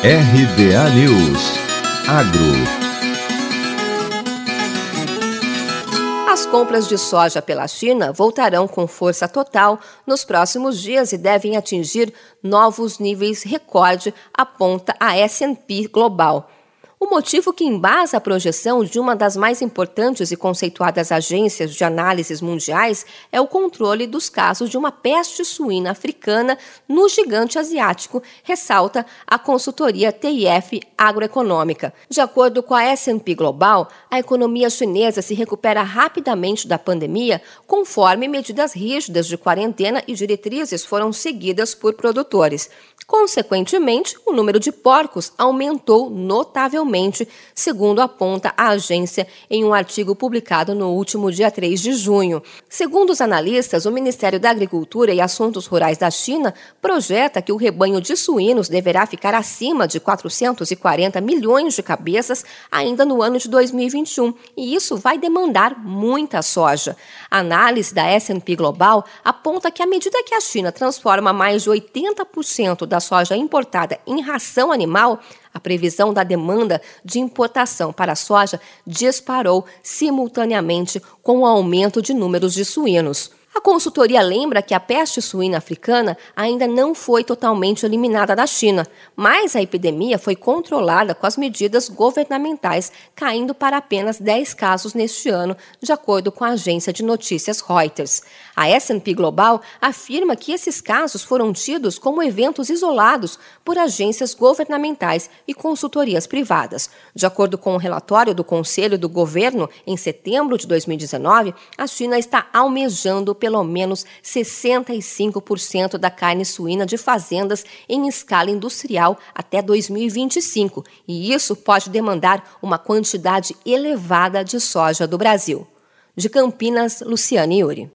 RBA News Agro As compras de soja pela China voltarão com força total nos próximos dias e devem atingir novos níveis recorde, aponta a S&P Global. O motivo que embasa a projeção de uma das mais importantes e conceituadas agências de análises mundiais é o controle dos casos de uma peste suína africana no gigante asiático, ressalta a consultoria TIF Agroeconômica. De acordo com a S&P Global, a economia chinesa se recupera rapidamente da pandemia conforme medidas rígidas de quarentena e diretrizes foram seguidas por produtores. Consequentemente, o número de porcos aumentou notavelmente, segundo aponta a agência em um artigo publicado no último dia 3 de junho. Segundo os analistas, o Ministério da Agricultura e Assuntos Rurais da China projeta que o rebanho de suínos deverá ficar acima de 440 milhões de cabeças ainda no ano de 2021, e isso vai demandar muita soja. A análise da S&P Global aponta que à medida que a China transforma mais de 80% da da soja importada em ração animal, a previsão da demanda de importação para a soja disparou simultaneamente com o aumento de números de suínos. A consultoria lembra que a peste suína africana ainda não foi totalmente eliminada da China, mas a epidemia foi controlada com as medidas governamentais, caindo para apenas 10 casos neste ano, de acordo com a agência de notícias Reuters. A S&P Global afirma que esses casos foram tidos como eventos isolados por agências governamentais e consultorias privadas. De acordo com o um relatório do Conselho do Governo, em setembro de 2019, a China está almejando pelo menos 65% da carne suína de fazendas em escala industrial até 2025, e isso pode demandar uma quantidade elevada de soja do Brasil. De Campinas, Luciane Yuri.